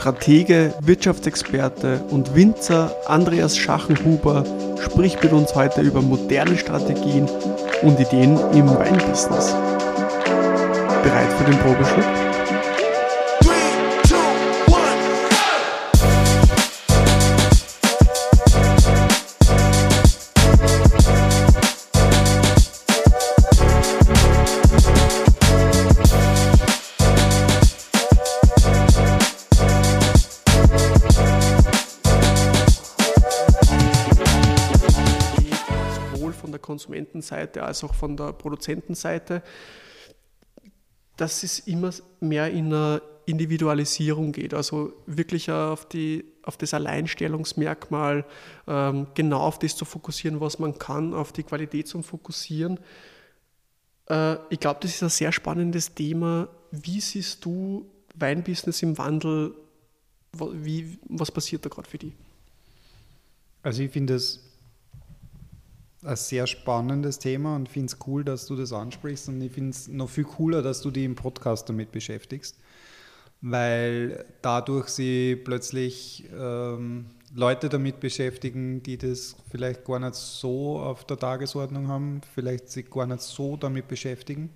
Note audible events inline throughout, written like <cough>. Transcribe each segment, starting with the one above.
Stratege, Wirtschaftsexperte und Winzer Andreas Schachenhuber spricht mit uns heute über moderne Strategien und Ideen im Weinbusiness. Bereit für den Probeschluck? Konsumentenseite als auch von der Produzentenseite, dass es immer mehr in eine Individualisierung geht, also wirklich auf, die, auf das Alleinstellungsmerkmal, ähm, genau auf das zu fokussieren, was man kann, auf die Qualität zu fokussieren. Äh, ich glaube, das ist ein sehr spannendes Thema. Wie siehst du Weinbusiness im Wandel? Wie, was passiert da gerade für dich? Also ich finde es ein sehr spannendes Thema und finde es cool, dass du das ansprichst und ich finde es noch viel cooler, dass du dich im Podcast damit beschäftigst, weil dadurch sie plötzlich ähm, Leute damit beschäftigen, die das vielleicht gar nicht so auf der Tagesordnung haben, vielleicht sich gar nicht so damit beschäftigen.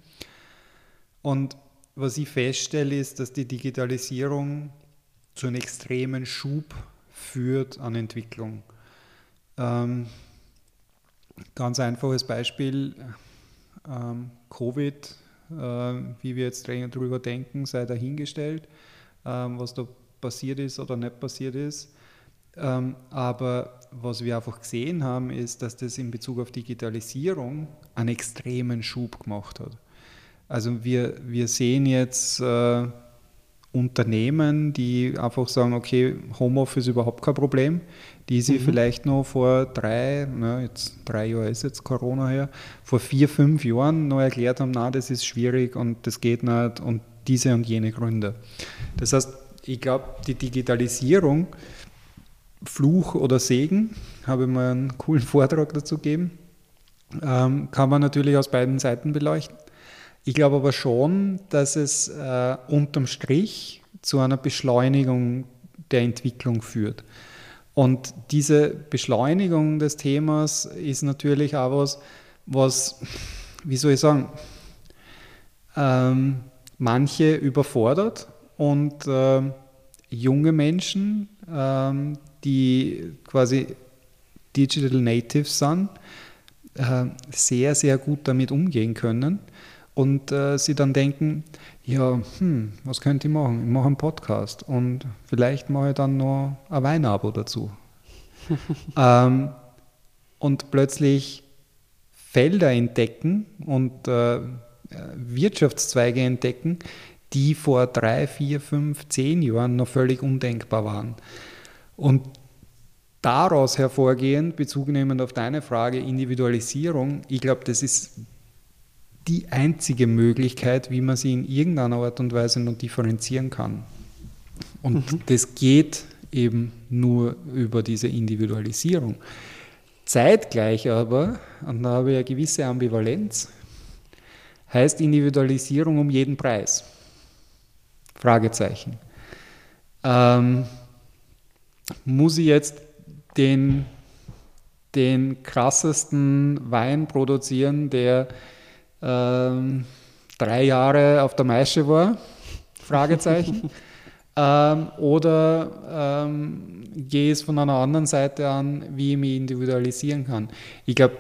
Und was ich feststelle, ist, dass die Digitalisierung zu einem extremen Schub führt an Entwicklung. Ähm, Ganz einfaches Beispiel, ähm, Covid, äh, wie wir jetzt darüber denken, sei dahingestellt, ähm, was da passiert ist oder nicht passiert ist. Ähm, aber was wir einfach gesehen haben, ist, dass das in Bezug auf Digitalisierung einen extremen Schub gemacht hat. Also wir, wir sehen jetzt äh, Unternehmen, die einfach sagen, okay, Homeoffice ist überhaupt kein Problem, die sie mhm. vielleicht noch vor drei, na, jetzt drei Jahre ist jetzt Corona her, vor vier, fünf Jahren noch erklärt haben, na, das ist schwierig und das geht nicht und diese und jene Gründe. Das heißt, ich glaube, die Digitalisierung, Fluch oder Segen, habe ich mal einen coolen <laughs> Vortrag dazu gegeben, ähm, kann man natürlich aus beiden Seiten beleuchten. Ich glaube aber schon, dass es äh, unterm Strich zu einer Beschleunigung der Entwicklung führt. Und diese Beschleunigung des Themas ist natürlich auch was, was, wie soll ich sagen, ähm, manche überfordert und äh, junge Menschen, ähm, die quasi Digital Natives sind, äh, sehr, sehr gut damit umgehen können und äh, sie dann denken, ja, hm, was könnte ich machen? Ich mache einen Podcast und vielleicht mache ich dann noch ein Weinabo dazu. <laughs> ähm, und plötzlich Felder entdecken und äh, Wirtschaftszweige entdecken, die vor drei, vier, fünf, zehn Jahren noch völlig undenkbar waren. Und daraus hervorgehend, Bezug nehmend auf deine Frage, Individualisierung, ich glaube, das ist die einzige Möglichkeit, wie man sie in irgendeiner Art und Weise noch differenzieren kann. Und mhm. das geht eben nur über diese Individualisierung. Zeitgleich aber, und da habe ich eine gewisse Ambivalenz, heißt Individualisierung um jeden Preis. Fragezeichen. Ähm, muss ich jetzt den, den krassesten Wein produzieren, der ähm, drei Jahre auf der Maische war? Fragezeichen. <laughs> ähm, oder ähm, gehe es von einer anderen Seite an, wie ich mich individualisieren kann? Ich glaube,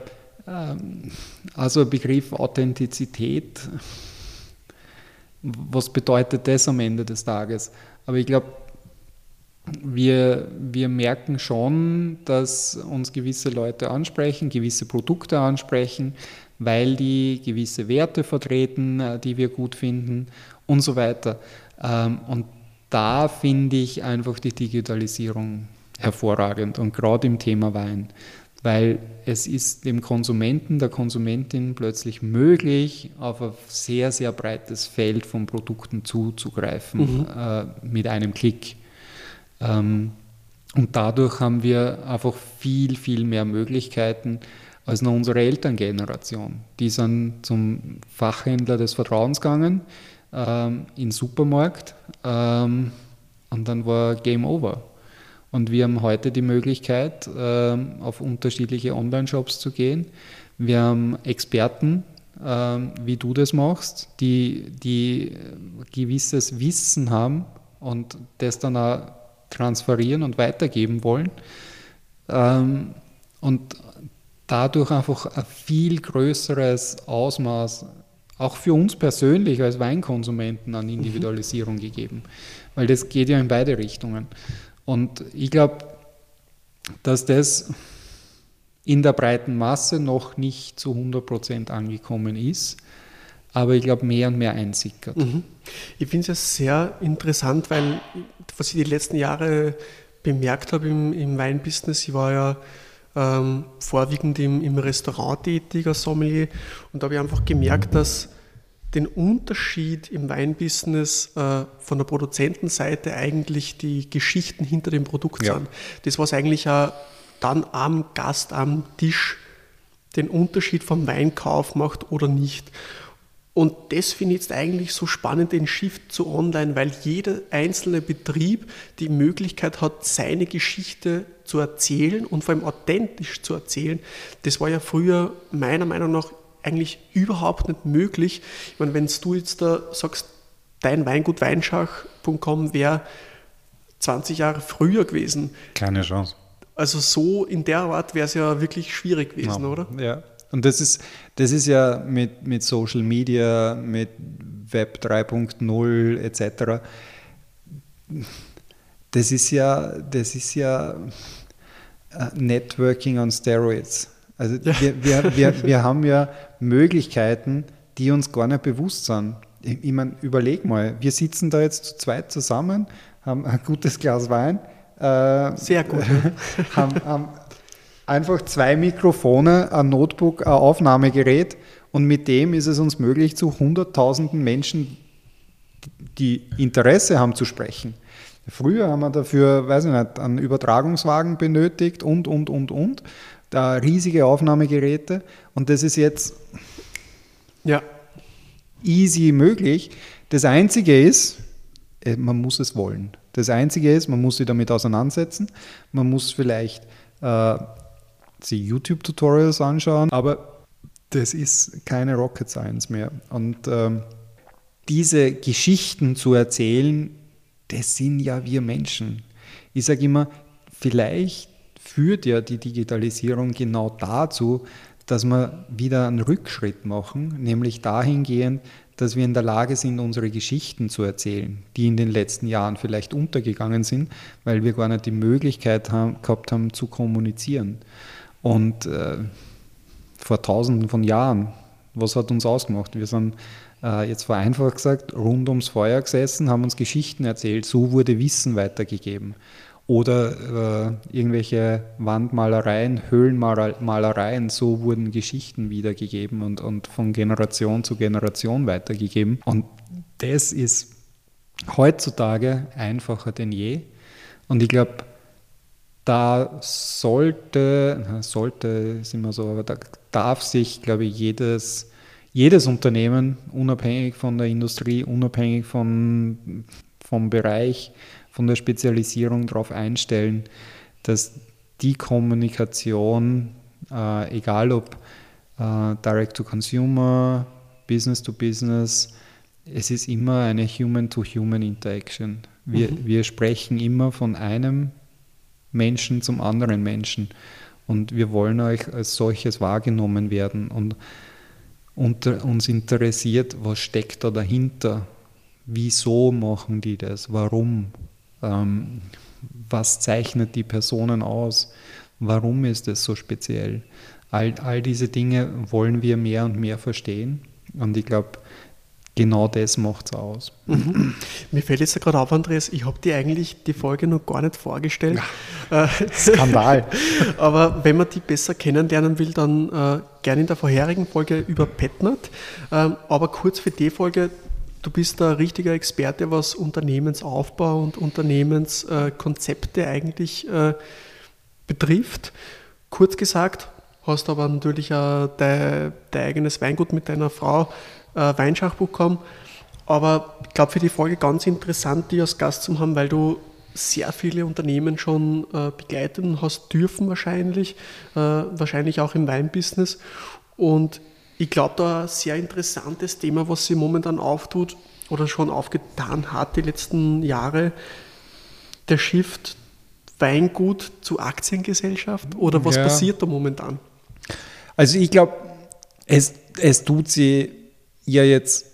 ähm, also Begriff Authentizität, was bedeutet das am Ende des Tages? Aber ich glaube, wir, wir merken schon, dass uns gewisse Leute ansprechen, gewisse Produkte ansprechen, weil die gewisse Werte vertreten, äh, die wir gut finden und so weiter. Ähm, und da finde ich einfach die Digitalisierung hervorragend und gerade im Thema Wein, weil es ist dem Konsumenten, der Konsumentin plötzlich möglich, auf ein sehr, sehr breites Feld von Produkten zuzugreifen mhm. äh, mit einem Klick. Ähm, und dadurch haben wir einfach viel, viel mehr Möglichkeiten, als noch unsere Elterngeneration. Die sind zum Fachhändler des Vertrauens gegangen, ähm, in den Supermarkt, ähm, und dann war Game Over. Und wir haben heute die Möglichkeit, ähm, auf unterschiedliche Online-Shops zu gehen. Wir haben Experten, ähm, wie du das machst, die, die gewisses Wissen haben und das dann auch transferieren und weitergeben wollen. Ähm, und dadurch einfach ein viel größeres Ausmaß, auch für uns persönlich als Weinkonsumenten, an Individualisierung mhm. gegeben. Weil das geht ja in beide Richtungen. Und ich glaube, dass das in der breiten Masse noch nicht zu 100 Prozent angekommen ist, aber ich glaube, mehr und mehr einsickert. Mhm. Ich finde es ja sehr interessant, weil was ich die letzten Jahre bemerkt habe im, im Weinbusiness, ich war ja ähm, vorwiegend im, im Restaurant tätiger Sommelier und da habe ich einfach gemerkt, dass den Unterschied im Weinbusiness äh, von der Produzentenseite eigentlich die Geschichten hinter dem Produkt ja. sind. Das, was eigentlich auch dann am Gast am Tisch den Unterschied vom Weinkauf macht oder nicht. Und das finde ich jetzt eigentlich so spannend, den Shift zu online, weil jeder einzelne Betrieb die Möglichkeit hat, seine Geschichte zu erzählen und vor allem authentisch zu erzählen. Das war ja früher meiner Meinung nach eigentlich überhaupt nicht möglich. Ich meine, wenn du jetzt da sagst, dein Weingut Weinschach.com wäre 20 Jahre früher gewesen. Keine Chance. Also so in der Art wäre es ja wirklich schwierig gewesen, ja. oder? Ja. Und das ist, das ist ja mit, mit Social Media, mit Web 3.0 etc. Das ist ja, das ist ja äh, Networking on Steroids. Also ja. wir, wir, wir, wir haben ja Möglichkeiten, die uns gar nicht bewusst sind. Ich, ich meine, überleg mal, wir sitzen da jetzt zu zweit zusammen, haben ein gutes Glas Wein. Äh, Sehr gut. <laughs> haben, haben einfach zwei Mikrofone, ein Notebook, ein Aufnahmegerät und mit dem ist es uns möglich, zu hunderttausenden Menschen, die Interesse haben, zu sprechen. Früher haben wir dafür, weiß ich nicht, einen Übertragungswagen benötigt und, und, und, und da riesige Aufnahmegeräte und das ist jetzt ja. easy möglich. Das Einzige ist, äh, man muss es wollen. Das Einzige ist, man muss sich damit auseinandersetzen, man muss vielleicht äh, sich YouTube-Tutorials anschauen, aber das ist keine Rocket Science mehr. Und ähm, diese Geschichten zu erzählen, das sind ja wir Menschen. Ich sage immer, vielleicht führt ja die Digitalisierung genau dazu, dass wir wieder einen Rückschritt machen, nämlich dahingehend, dass wir in der Lage sind, unsere Geschichten zu erzählen, die in den letzten Jahren vielleicht untergegangen sind, weil wir gar nicht die Möglichkeit haben, gehabt haben zu kommunizieren. Und äh, vor tausenden von Jahren, was hat uns ausgemacht? Wir sind äh, jetzt vereinfacht gesagt rund ums Feuer gesessen, haben uns Geschichten erzählt, so wurde Wissen weitergegeben oder äh, irgendwelche Wandmalereien, Höhlenmalereien, so wurden Geschichten wiedergegeben und, und von Generation zu Generation weitergegeben. Und das ist heutzutage einfacher denn je. Und ich glaube, da sollte, sollte ist immer so, aber da darf sich, glaube ich, jedes, jedes Unternehmen, unabhängig von der Industrie, unabhängig von, vom Bereich, von der Spezialisierung darauf einstellen, dass die Kommunikation, äh, egal ob äh, Direct to Consumer, Business to Business, es ist immer eine Human-to-Human Interaction. Wir, mhm. wir sprechen immer von einem Menschen zum anderen Menschen und wir wollen euch als solches wahrgenommen werden und unter, uns interessiert, was steckt da dahinter, wieso machen die das, warum ähm, was zeichnet die Personen aus? Warum ist es so speziell? All, all diese Dinge wollen wir mehr und mehr verstehen. Und ich glaube, genau das macht es aus. Mhm. Mir fällt jetzt gerade auf, Andreas, ich habe dir eigentlich die Folge noch gar nicht vorgestellt. Ja. Äh, <laughs> Skandal. <laughs> Aber wenn man die besser kennenlernen will, dann äh, gerne in der vorherigen Folge über Petnat. Ähm, aber kurz für die Folge, Du bist ein richtiger Experte, was Unternehmensaufbau und Unternehmenskonzepte äh, eigentlich äh, betrifft. Kurz gesagt, hast aber natürlich auch dein, dein eigenes Weingut mit deiner Frau, äh, Weinschachbuch bekommen. Aber ich glaube, für die Folge ganz interessant, die als Gast zu haben, weil du sehr viele Unternehmen schon äh, begleitet und hast dürfen wahrscheinlich, äh, wahrscheinlich auch im Weinbusiness. Und ich glaube, da ein sehr interessantes Thema, was sie momentan auftut oder schon aufgetan hat die letzten Jahre, der Shift Weingut zu Aktiengesellschaft oder was ja. passiert da momentan? Also ich glaube, es, es tut sie ja jetzt,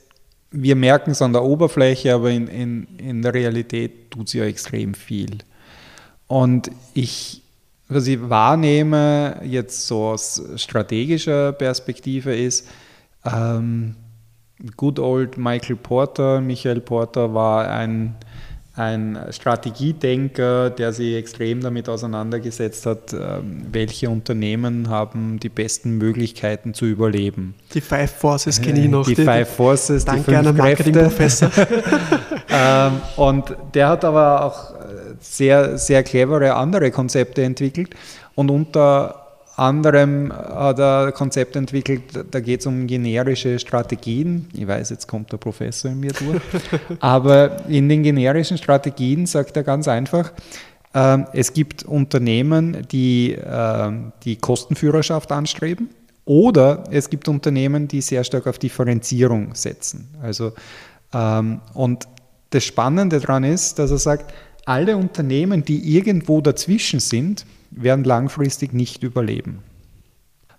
wir merken es an der Oberfläche, aber in, in, in der Realität tut sie ja extrem viel. Und ich, was ich wahrnehme, jetzt so aus strategischer Perspektive ist, ähm, good old Michael Porter, Michael Porter war ein ein Strategiedenker, der sich extrem damit auseinandergesetzt hat, ähm, welche Unternehmen haben die besten Möglichkeiten zu überleben. Die Five Forces kenne ich noch. Die, die Five Forces, danke die fünf Marketingprofessor. <laughs> <laughs> ähm, und der hat aber auch sehr, sehr clevere andere Konzepte entwickelt. Und unter anderem hat er ein Konzept entwickelt, da geht es um generische Strategien. Ich weiß, jetzt kommt der Professor in mir durch. <laughs> Aber in den generischen Strategien sagt er ganz einfach, äh, es gibt Unternehmen, die äh, die Kostenführerschaft anstreben. Oder es gibt Unternehmen, die sehr stark auf Differenzierung setzen. Also, ähm, und das Spannende daran ist, dass er sagt, alle Unternehmen, die irgendwo dazwischen sind, werden langfristig nicht überleben.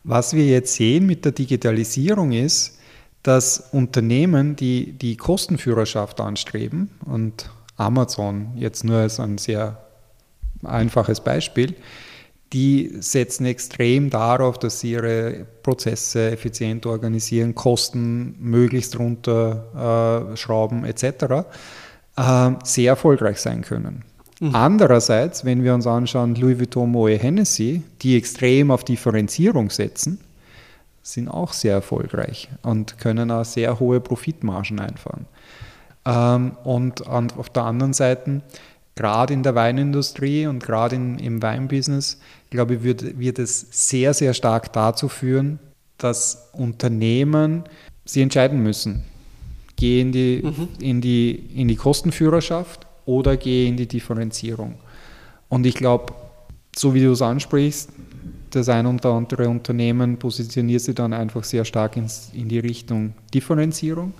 Was wir jetzt sehen mit der Digitalisierung ist, dass Unternehmen, die die Kostenführerschaft anstreben, und Amazon jetzt nur als ein sehr einfaches Beispiel, die setzen extrem darauf, dass sie ihre Prozesse effizient organisieren, Kosten möglichst runterschrauben äh, etc., äh, sehr erfolgreich sein können. Mhm. Andererseits, wenn wir uns anschauen, Louis Vuitton, Moet Hennessy, die extrem auf Differenzierung setzen, sind auch sehr erfolgreich und können auch sehr hohe Profitmargen einfahren. Ähm, und auf der anderen Seite, gerade in der Weinindustrie und gerade im Weinbusiness, glaube ich, wird, wird es sehr, sehr stark dazu führen, dass Unternehmen sie entscheiden müssen. Gehen die, mhm. in, die, in die Kostenführerschaft oder gehe in die Differenzierung. Und ich glaube, so wie du es ansprichst, das ein oder andere Unternehmen positioniert sich dann einfach sehr stark ins, in die Richtung Differenzierung.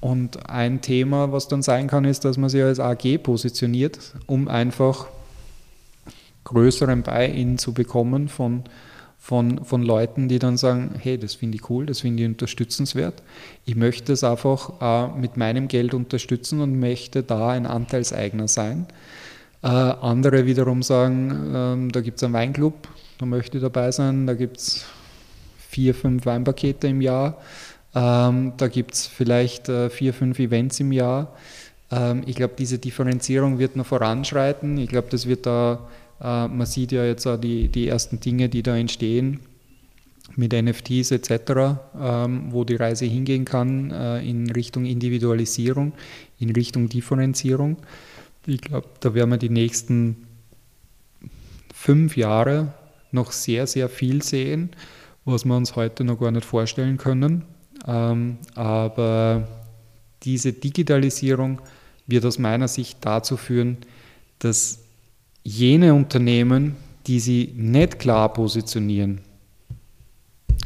Und ein Thema, was dann sein kann, ist, dass man sich als AG positioniert, um einfach größeren Buy-in zu bekommen von von, von Leuten, die dann sagen, hey, das finde ich cool, das finde ich unterstützenswert. Ich möchte es einfach äh, mit meinem Geld unterstützen und möchte da ein Anteilseigner sein. Äh, andere wiederum sagen, äh, da gibt es einen Weinclub, da möchte ich dabei sein, da gibt es vier, fünf Weinpakete im Jahr, ähm, da gibt es vielleicht äh, vier, fünf Events im Jahr. Ähm, ich glaube, diese Differenzierung wird noch voranschreiten. Ich glaube, das wird da man sieht ja jetzt auch die, die ersten Dinge, die da entstehen mit NFTs etc., ähm, wo die Reise hingehen kann äh, in Richtung Individualisierung, in Richtung Differenzierung. Ich glaube, da werden wir die nächsten fünf Jahre noch sehr, sehr viel sehen, was wir uns heute noch gar nicht vorstellen können. Ähm, aber diese Digitalisierung wird aus meiner Sicht dazu führen, dass jene Unternehmen, die sie nicht klar positionieren,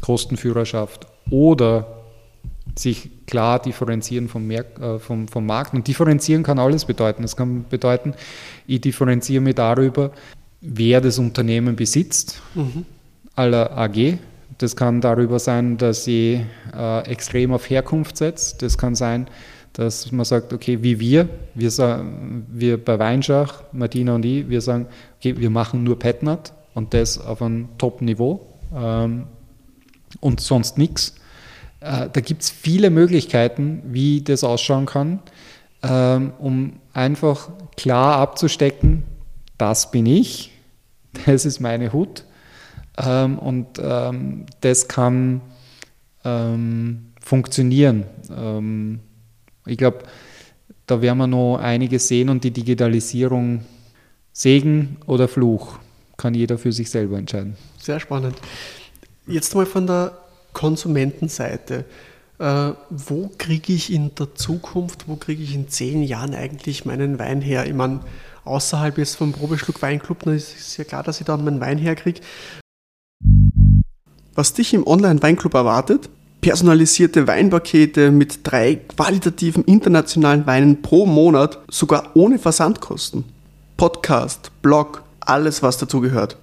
Kostenführerschaft oder sich klar differenzieren vom, Merk äh, vom, vom Markt. Und differenzieren kann alles bedeuten. Es kann bedeuten, ich differenziere mich darüber, wer das Unternehmen besitzt, mhm. aller AG. Das kann darüber sein, dass ich äh, extrem auf Herkunft setze. Das kann sein, dass man sagt, okay, wie wir, wir, wir bei Weinschach, Martina und ich, wir sagen, okay, wir machen nur Petnat und das auf einem Top-Niveau ähm, und sonst nichts. Äh, da gibt es viele Möglichkeiten, wie das ausschauen kann, ähm, um einfach klar abzustecken, das bin ich, <laughs> das ist meine Hut ähm, und ähm, das kann ähm, funktionieren. Ich glaube, da werden wir noch einiges sehen und die Digitalisierung Segen oder Fluch kann jeder für sich selber entscheiden. Sehr spannend. Jetzt mal von der Konsumentenseite. Äh, wo kriege ich in der Zukunft, wo kriege ich in zehn Jahren eigentlich meinen Wein her? Ich meine, außerhalb jetzt vom Probeschluck Weinclub, dann ist es ja klar, dass ich dann meinen Wein herkriege. Was dich im Online-Weinclub erwartet? Personalisierte Weinpakete mit drei qualitativen internationalen Weinen pro Monat, sogar ohne Versandkosten. Podcast, Blog, alles was dazu gehört.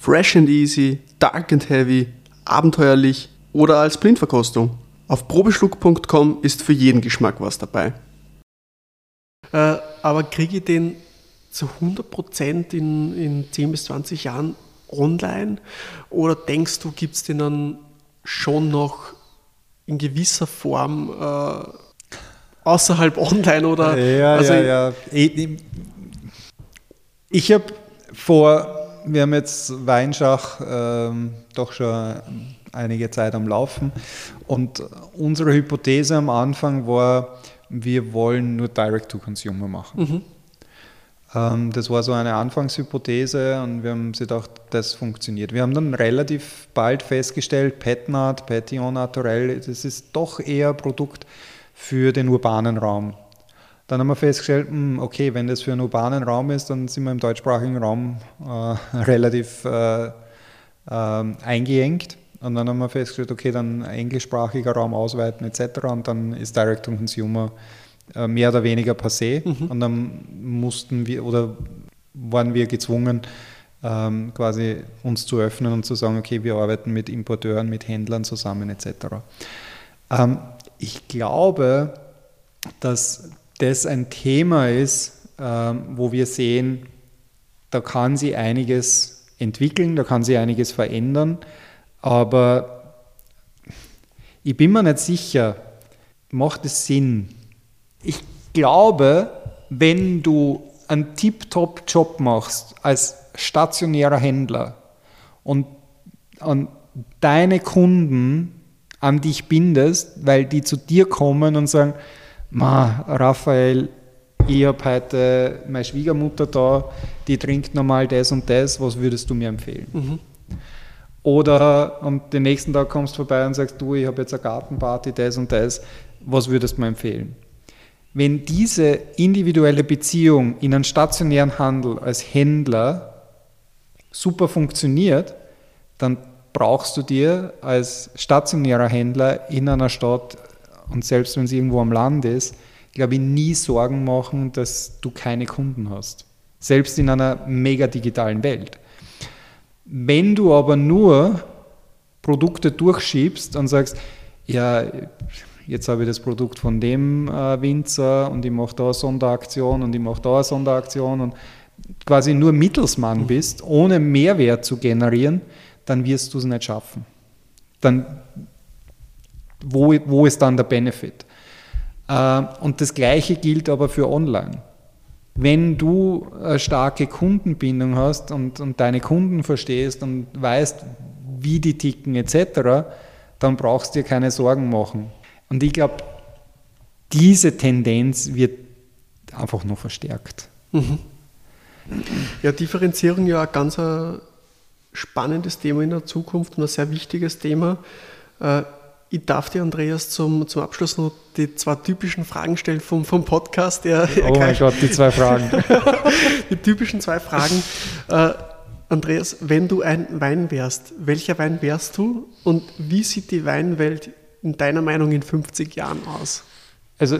Fresh and easy, dark and heavy, abenteuerlich oder als Blindverkostung. Auf probeschluck.com ist für jeden Geschmack was dabei. Äh, aber kriege ich den zu 100% in, in 10 bis 20 Jahren online? Oder denkst du, gibt es den dann schon noch in gewisser Form äh, außerhalb online? Oder, ja, also ja, ja. Ich, ich habe vor, wir haben jetzt Weinschach ähm, doch schon einige Zeit am Laufen und unsere Hypothese am Anfang war, wir wollen nur Direct-to-Consumer machen. Mhm. Ähm, das war so eine Anfangshypothese und wir haben gedacht, das funktioniert. Wir haben dann relativ bald festgestellt, Petnat, Petillon Naturel, das ist doch eher Produkt für den urbanen Raum. Dann haben wir festgestellt, hm, okay, wenn das für einen urbanen Raum ist, dann sind wir im deutschsprachigen Raum äh, <laughs> relativ äh, äh, eingeengt. Und dann haben wir festgestellt, okay, dann englischsprachiger Raum ausweiten etc. Und dann ist Direct to Consumer äh, mehr oder weniger passé. Mhm. Und dann mussten wir oder waren wir gezwungen, ähm, quasi uns zu öffnen und zu sagen, okay, wir arbeiten mit Importeuren, mit Händlern zusammen etc. Ähm, ich glaube, dass das ein Thema ist, ähm, wo wir sehen, da kann sie einiges entwickeln, da kann sie einiges verändern, aber ich bin mir nicht sicher, macht es Sinn, ich glaube, wenn du einen Tip-Top-Job machst als stationärer Händler und, und deine Kunden an dich bindest, weil die zu dir kommen und sagen, Ma, Raphael, ich habe heute meine Schwiegermutter da, die trinkt normal das und das, was würdest du mir empfehlen? Mhm. Oder und den nächsten Tag kommst du vorbei und sagst, du, ich habe jetzt eine Gartenparty, das und das, was würdest du mir empfehlen? Wenn diese individuelle Beziehung in einem stationären Handel als Händler super funktioniert, dann brauchst du dir als stationärer Händler in einer Stadt und selbst wenn es irgendwo am Land ist, glaube ich, nie Sorgen machen, dass du keine Kunden hast. Selbst in einer mega digitalen Welt. Wenn du aber nur Produkte durchschiebst und sagst, ja, jetzt habe ich das Produkt von dem äh, Winzer und ich mache da eine Sonderaktion und ich mache da eine Sonderaktion und quasi nur Mittelsmann mhm. bist, ohne Mehrwert zu generieren, dann wirst du es nicht schaffen. Dann, wo, wo ist dann der Benefit? Äh, und das Gleiche gilt aber für Online. Wenn du eine starke Kundenbindung hast und, und deine Kunden verstehst und weißt, wie die ticken etc., dann brauchst du dir keine Sorgen machen. Und ich glaube, diese Tendenz wird einfach noch verstärkt. Mhm. Ja, Differenzierung ja ein ganz spannendes Thema in der Zukunft und ein sehr wichtiges Thema. Äh, ich darf dir, Andreas, zum, zum Abschluss noch die zwei typischen Fragen stellen vom, vom Podcast. Der, oh mein Gott, die zwei Fragen. <laughs> die typischen zwei Fragen. Äh, Andreas, wenn du ein Wein wärst, welcher Wein wärst du und wie sieht die Weinwelt in deiner Meinung in 50 Jahren aus? Also,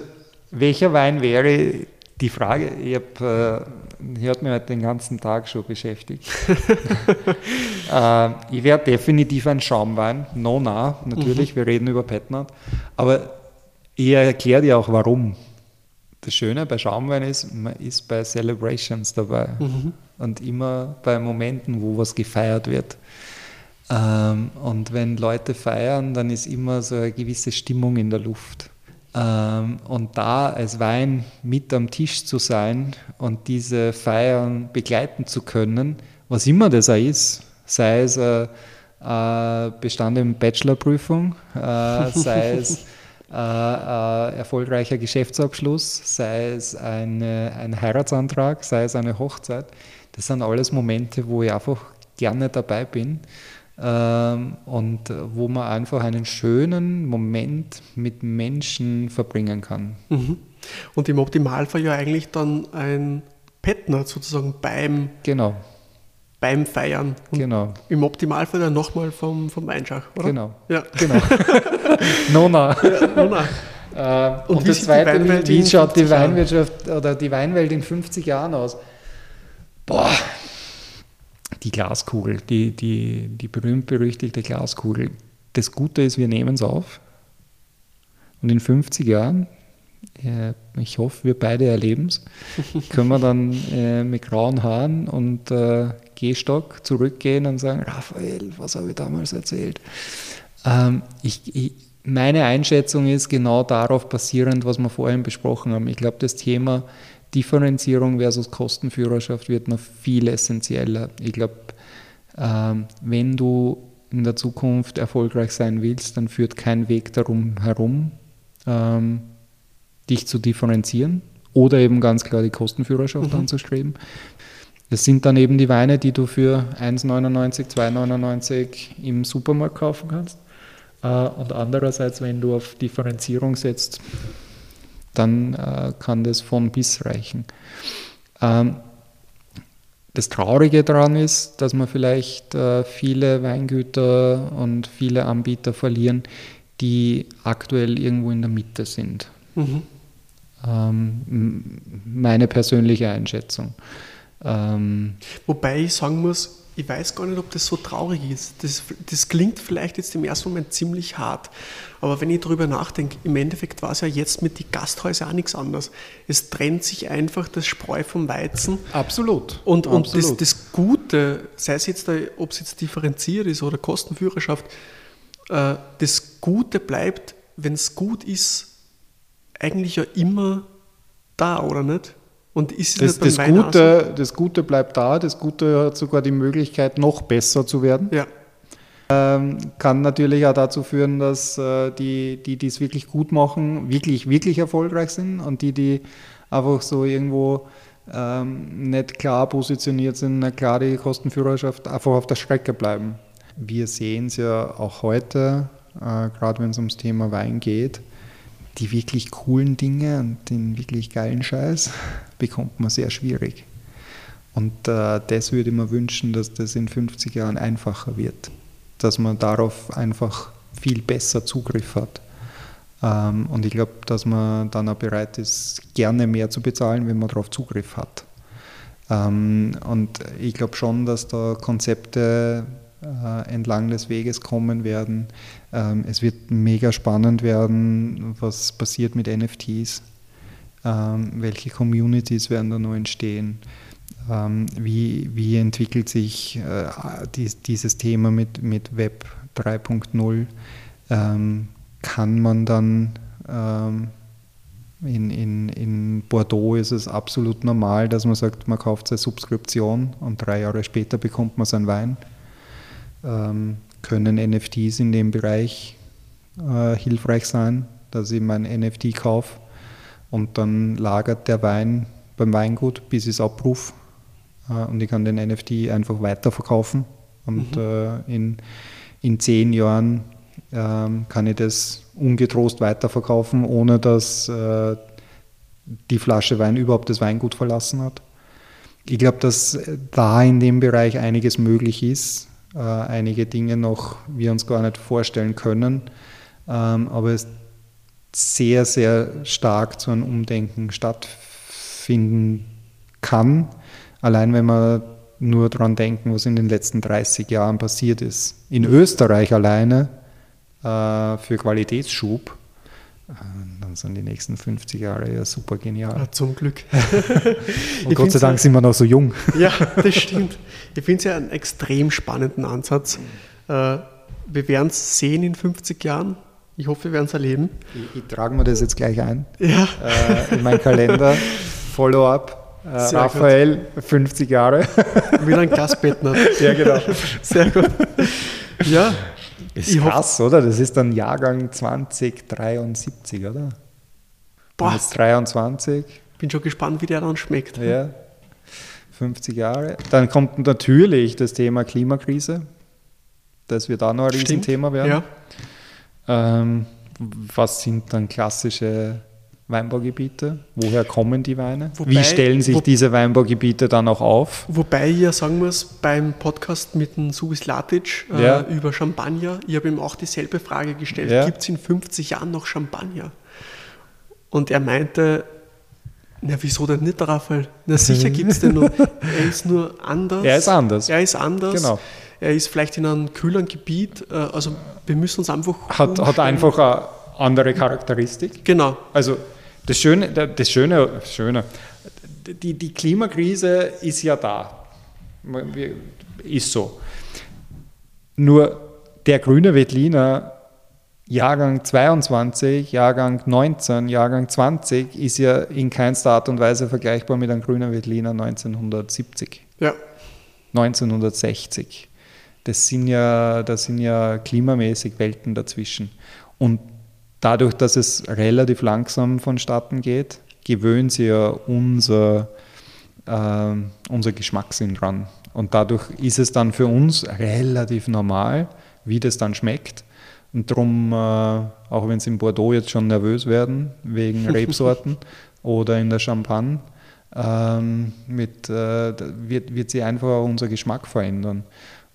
welcher Wein wäre die Frage? Ich habe äh, hat mich heute den ganzen Tag schon beschäftigt. <laughs> äh, ich wäre definitiv ein Schaumwein, no, na, natürlich, mhm. wir reden über Petnat, aber ich erkläre dir auch warum. Das Schöne bei Schaumwein ist, man ist bei Celebrations dabei mhm. und immer bei Momenten, wo was gefeiert wird. Ähm, und wenn Leute feiern, dann ist immer so eine gewisse Stimmung in der Luft. Ähm, und da als Wein mit am Tisch zu sein und diese Feiern begleiten zu können, was immer das auch ist, sei es äh, äh, Bestand in Bachelorprüfung, äh, sei <laughs> es äh, äh, erfolgreicher Geschäftsabschluss, sei es eine, ein Heiratsantrag, sei es eine Hochzeit. Das sind alles Momente, wo ich einfach gerne dabei bin und wo man einfach einen schönen Moment mit Menschen verbringen kann. Mhm. Und im Optimalfall ja eigentlich dann ein Petner sozusagen beim, genau. beim Feiern. Und genau. Im Optimalfall dann nochmal vom, vom Weinschach, oder? Genau. Ja. genau. <laughs> Nona. Ja, Nona. Äh, und, und das Zweite, wie, wie schaut die Weinwirtschaft oder die Weinwelt in 50 Jahren aus? Boah, die Glaskugel, die, die, die berühmt-berüchtigte Glaskugel. Das Gute ist, wir nehmen es auf. Und in 50 Jahren, äh, ich hoffe, wir beide erleben es, <laughs> können wir dann äh, mit grauen Haaren und äh, Gehstock zurückgehen und sagen, Raphael, was habe ich damals erzählt? Ähm, ich, ich, meine Einschätzung ist genau darauf basierend, was wir vorhin besprochen haben. Ich glaube, das Thema Differenzierung versus Kostenführerschaft wird noch viel essentieller. Ich glaube, ähm, wenn du in der Zukunft erfolgreich sein willst, dann führt kein Weg darum herum, ähm, dich zu differenzieren oder eben ganz klar die Kostenführerschaft mhm. anzustreben. Das sind dann eben die Weine, die du für 1,99, 2,99 im Supermarkt kaufen kannst. Äh, und andererseits, wenn du auf Differenzierung setzt, dann äh, kann das von bis reichen. Ähm, das Traurige daran ist, dass wir vielleicht äh, viele Weingüter und viele Anbieter verlieren, die aktuell irgendwo in der Mitte sind. Mhm. Ähm, meine persönliche Einschätzung. Ähm, Wobei ich sagen muss, ich weiß gar nicht, ob das so traurig ist. Das, das klingt vielleicht jetzt im ersten Moment ziemlich hart, aber wenn ich darüber nachdenke, im Endeffekt war es ja jetzt mit den Gasthäusern auch nichts anderes. Es trennt sich einfach das Spreu vom Weizen. Absolut. Und, und Absolut. Das, das, Gute, sei es jetzt, ob es jetzt differenziert ist oder Kostenführerschaft, äh, das Gute bleibt, wenn es gut ist, eigentlich ja immer da, oder nicht? Und ist das, das, Gute, das Gute bleibt da, das Gute hat sogar die Möglichkeit, noch besser zu werden. Ja. Ähm, kann natürlich auch dazu führen, dass äh, die, die es wirklich gut machen, wirklich, wirklich erfolgreich sind und die, die einfach so irgendwo ähm, nicht klar positioniert sind, nicht klar die Kostenführerschaft einfach auf der Strecke bleiben. Wir sehen es ja auch heute, äh, gerade wenn es ums Thema Wein geht, die wirklich coolen Dinge und den wirklich geilen Scheiß bekommt man sehr schwierig. Und äh, das würde ich mir wünschen, dass das in 50 Jahren einfacher wird, dass man darauf einfach viel besser Zugriff hat. Ähm, und ich glaube, dass man dann auch bereit ist, gerne mehr zu bezahlen, wenn man darauf Zugriff hat. Ähm, und ich glaube schon, dass da Konzepte entlang des Weges kommen werden. Ähm, es wird mega spannend werden, was passiert mit NFTs, ähm, welche Communities werden da noch entstehen. Ähm, wie, wie entwickelt sich äh, dies, dieses Thema mit, mit Web 3.0? Ähm, kann man dann in, in, in Bordeaux ist es absolut normal, dass man sagt, man kauft seine Subskription und drei Jahre später bekommt man seinen Wein ähm, können NFTs in dem Bereich äh, hilfreich sein, dass ich mein NFT kaufe und dann lagert der Wein beim Weingut, bis ich es abrufe äh, und ich kann den NFT einfach weiterverkaufen und mhm. äh, in, in zehn Jahren ähm, kann ich das ungetrost weiterverkaufen, ohne dass äh, die Flasche Wein überhaupt das Weingut verlassen hat. Ich glaube, dass da in dem Bereich einiges möglich ist äh, einige Dinge noch wir uns gar nicht vorstellen können. Ähm, aber es sehr, sehr stark zu einem Umdenken stattfinden kann. Allein wenn wir nur daran denken, was in den letzten 30 Jahren passiert ist. In Österreich alleine äh, für Qualitätsschub dann sind die nächsten 50 Jahre ja super genial. Ja, zum Glück. <laughs> Und Gott sei Dank sind wir noch so jung. <laughs> ja, das stimmt. Ich finde es ja einen extrem spannenden Ansatz. Äh, wir werden es sehen in 50 Jahren. Ich hoffe, wir werden es erleben. Ich, ich trage mir das jetzt gleich ein ja. Äh, in meinen Kalender. Follow-up. Äh, Raphael, gut. 50 Jahre. Wieder ein Gastbettner. <laughs> ja, genau. Sehr gut. Ja, ist ich krass, oder? Das ist dann Jahrgang 2073, oder? Boah. Jetzt 23. Bin schon gespannt, wie der dann schmeckt. Ja. 50 Jahre. Dann kommt natürlich das Thema Klimakrise. Das wird auch noch ein Stimmt, Riesenthema werden. Ja. Ähm, was sind dann klassische Weinbaugebiete? Woher kommen die Weine? Wobei- Wie stellen sich wo- diese Weinbaugebiete dann auch auf? Wobei ich ja sagen muss, beim Podcast mit dem Subis Latic äh, Ja. über Champagner, ich habe ihm auch dieselbe Frage gestellt, Ja. gibt es in 50 Jahren noch Champagner? Und er meinte, na wieso denn nicht, Raphael? Na sicher gibt es den noch. <laughs> Er ist nur anders. Er ist anders. Er ist anders. Genau. Er ist vielleicht in einem kühleren Gebiet. äh, Also wir müssen uns einfach Hat, hat einfach eine andere Charakteristik. Genau. Also das Schöne, das Schöne, Schöne die, die Klimakrise ist ja da. Ist so. Nur der grüne Veltliner Jahrgang 22, Jahrgang 19, Jahrgang 20 ist ja in keinster Art und Weise vergleichbar mit einem grünen Veltliner 1970. Ja. 1960. Das sind ja, das sind ja klimamäßig Welten dazwischen. Und dadurch, dass es relativ langsam vonstatten geht, gewöhnt sich ja unser, ähm, unser Geschmackssinn dran. Und dadurch ist es dann für uns relativ normal, wie das dann schmeckt. Und darum, äh, auch wenn sie in Bordeaux jetzt schon nervös werden, wegen <laughs> Rebsorten oder in der Champagne, ähm, mit, äh, wird, wird sich einfach auch unser Geschmack verändern.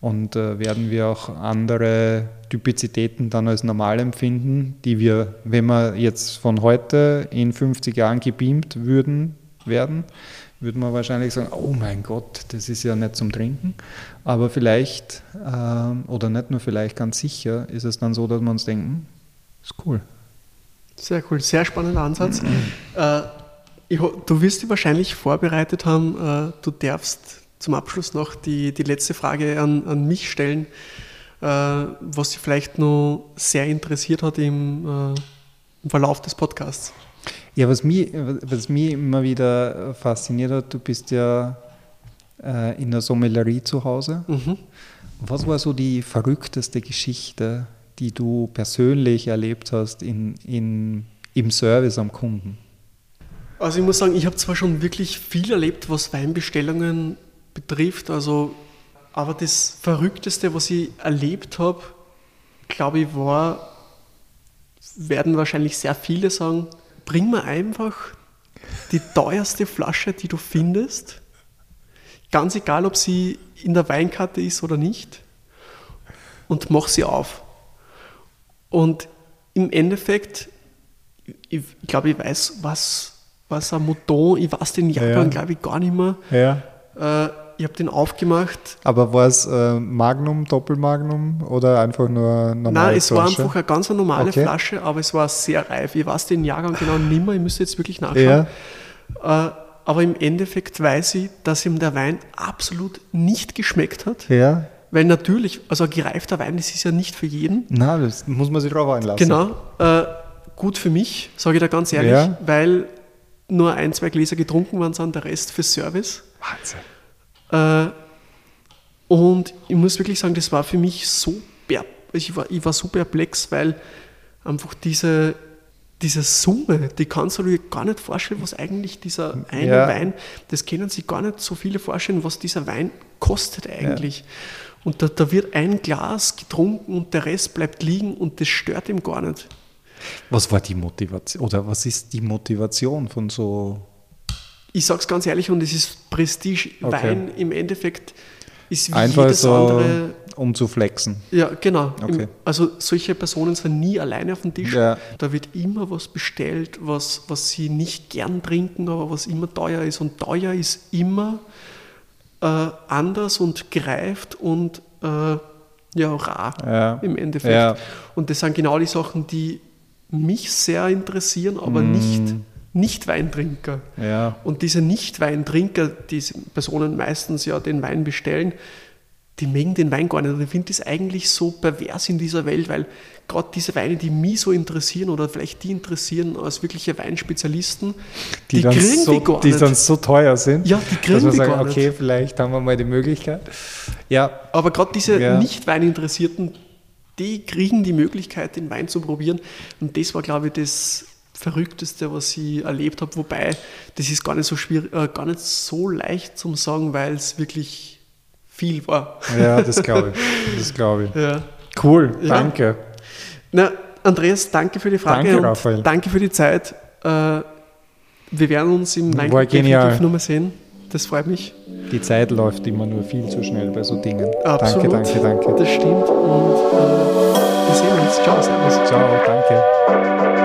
Und äh, werden wir auch andere Typizitäten dann als normal empfinden, die wir, wenn wir jetzt von heute in 50 Jahren gebeamt würden, werden, würden wir wahrscheinlich sagen, oh mein Gott, das ist ja nicht zum Trinken. Aber vielleicht, ähm, oder nicht nur vielleicht, ganz sicher, ist es dann so, dass wir uns denken, ist cool. Sehr cool, sehr spannender Ansatz. äh, du wirst dich wahrscheinlich vorbereitet haben, äh, du darfst zum Abschluss noch die, die letzte Frage an, an mich stellen, äh, was dich vielleicht noch sehr interessiert hat im, im Verlauf des Podcasts. Ja, was mich, was mich immer wieder fasziniert hat, du bist ja äh, in der Sommelerie zu Hause. Mhm. Was war so die verrückteste Geschichte, die du persönlich erlebt hast in, in, im Service am Kunden? Also ich muss sagen, ich habe zwar schon wirklich viel erlebt, was Weinbestellungen betrifft, also, aber das Verrückteste, was ich erlebt habe, glaube ich, war, werden wahrscheinlich sehr viele sagen, bring mir einfach die teuerste Flasche, die du findest, ganz egal, ob sie in der Weinkarte ist oder nicht, und mach sie auf. Und im Endeffekt, ich, ich glaube, ich weiß, was, was ein Mouton, ich weiß den Jahrgang, Ja. glaube ich, gar nicht mehr. Ja. Äh, ich habe den aufgemacht. Aber war es äh, Magnum, Doppelmagnum oder einfach nur normale Nein, es war Flasche? einfach eine ganz normale Okay. Flasche, aber es war sehr reif. Ich weiß den Jahrgang genau nicht mehr, ich müsste jetzt wirklich nachschauen. Ja, Äh, aber im Endeffekt weiß ich, dass ihm der Wein absolut nicht geschmeckt hat. ja. Weil natürlich, also ein gereifter Wein, das ist ja nicht für jeden. Na, das muss man sich drauf einlassen. Genau. Äh, gut für mich, sage ich da ganz ehrlich, Ja. weil nur ein, zwei Gläser getrunken worden sind, der Rest für Service. Wahnsinn. Äh, und ich muss wirklich sagen, das war für mich so, ich war, ich war so perplex, weil einfach diese, diese Summe, die kannst du dir gar nicht vorstellen, was eigentlich dieser eine Ja. Wein, das können sich gar nicht so viele vorstellen, was dieser Wein kostet eigentlich. Und da, da wird ein Glas getrunken und der Rest bleibt liegen und das stört ihm gar nicht. Was war die Motivation oder was ist die Motivation von so Ich sage es ganz ehrlich und es ist Prestige. Okay. Wein im Endeffekt ist wie einfach jedes so, andere um zu flexen? Ja, genau. Okay. Im, also solche Personen sind nie alleine auf dem Tisch. Ja. Da wird immer was bestellt, was, was sie nicht gern trinken, aber was immer teuer ist. Und teuer ist immer äh, anders und gereift und äh, ja, rar Ja. im Endeffekt. Ja. Und das sind genau die Sachen, die mich sehr interessieren, aber Mm. nicht, nicht Weintrinker. Ja. Und diese Nicht-Weintrinker, diese Personen meistens ja den Wein bestellen, die mögen den Wein gar nicht. Und ich finde das eigentlich so pervers in dieser Welt, weil gerade diese Weine, die mich so interessieren oder vielleicht die interessieren als wirkliche Weinspezialisten, die, dann kriegen so, die gar die nicht. dann so teuer sind. Ja, die kriegen dass wir die sagen, gar nicht. okay, vielleicht haben wir mal die Möglichkeit. Ja, Aber gerade diese Ja. Nicht-Weininteressierten, die kriegen die Möglichkeit, den Wein zu probieren. Und das war, glaube ich, das Verrückteste, was ich erlebt habe. Wobei, das ist gar nicht so schwierig, äh, gar nicht so leicht zum sagen, weil es wirklich viel war. Ja, <laughs> das glaube ich. Das glaube ich. Ja. Cool, Ja. danke. Na, Andreas, danke für die Frage Danke, und Raphael. danke für die Zeit. Äh, wir werden uns im Nein definitiv nochmal sehen. Das freut mich. Die Zeit läuft immer nur viel zu schnell bei so Dingen. Absolut. Danke, danke, danke. Das stimmt. Und äh, wir sehen uns. Ciao, servus. Ciao, danke.